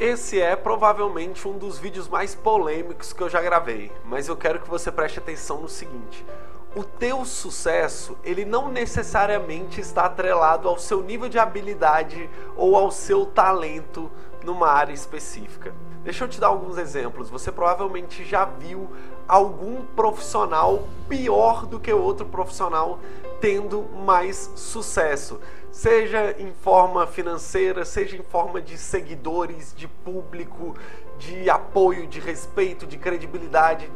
Esse é provavelmente um dos vídeos mais polêmicos que eu já gravei, mas eu quero que você preste atenção no seguinte: o teu sucesso, ele não necessariamente está atrelado ao seu nível de habilidade ou ao seu talento numa área específica. Deixa eu te dar alguns exemplos. Você provavelmente já viu algum profissional pior do que outro profissional tendo mais sucesso, seja em forma financeira, seja em forma de seguidores, de público, de apoio, de respeito, de credibilidade.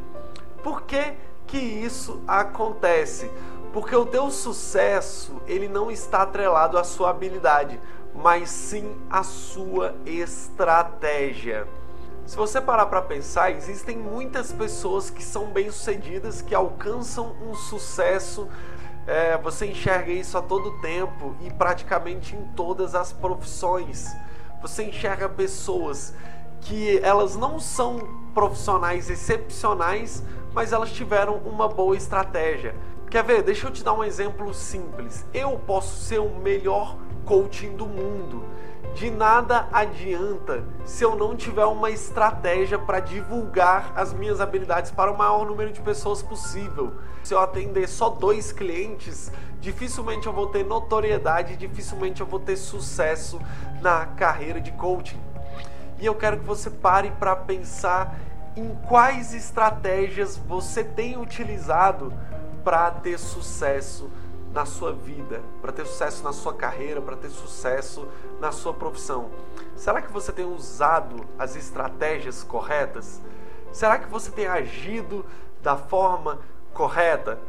Por que que isso acontece? Porque o teu sucesso, ele não está atrelado à sua habilidade, mas sim à sua estratégia. Se você parar para pensar, existem muitas pessoas que são bem-sucedidas, que alcançam um sucesso. É, você enxerga isso a todo tempo e praticamente em todas as profissões. Você enxerga pessoas que elas não são profissionais excepcionais, mas elas tiveram uma boa estratégia. Quer ver? Deixa eu te dar um exemplo simples. Eu posso ser o melhor coaching do mundo de nada adianta se eu não tiver uma estratégia para divulgar as minhas habilidades para o maior número de pessoas possível. Se eu atender só dois clientes, dificilmente eu vou ter notoriedade, dificilmente eu vou ter sucesso na carreira de coaching. E eu quero que você pare para pensar em quais estratégias você tem utilizado para ter sucesso na sua vida, para ter sucesso na sua carreira, para ter sucesso na sua profissão. Será que você tem usado as estratégias corretas? Será que você tem agido da forma correta?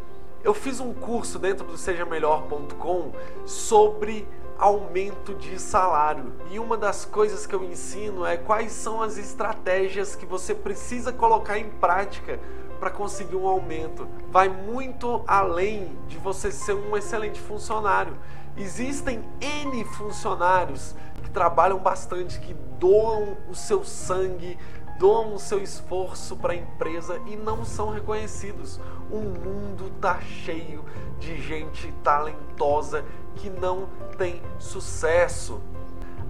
Eu fiz um curso dentro do sejamelhor.com sobre aumento de salário. E uma das coisas que eu ensino é quais são as estratégias que você precisa colocar em prática para conseguir um aumento. Vai muito além de você ser um excelente funcionário. Existem N funcionários que trabalham bastante, que doam o seu sangue, doam o seu esforço para a empresa e não são reconhecidos. O mundo tá cheio de gente talentosa que não tem sucesso.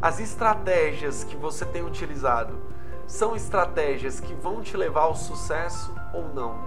As estratégias que você tem utilizado são estratégias que vão te levar ao sucesso ou não?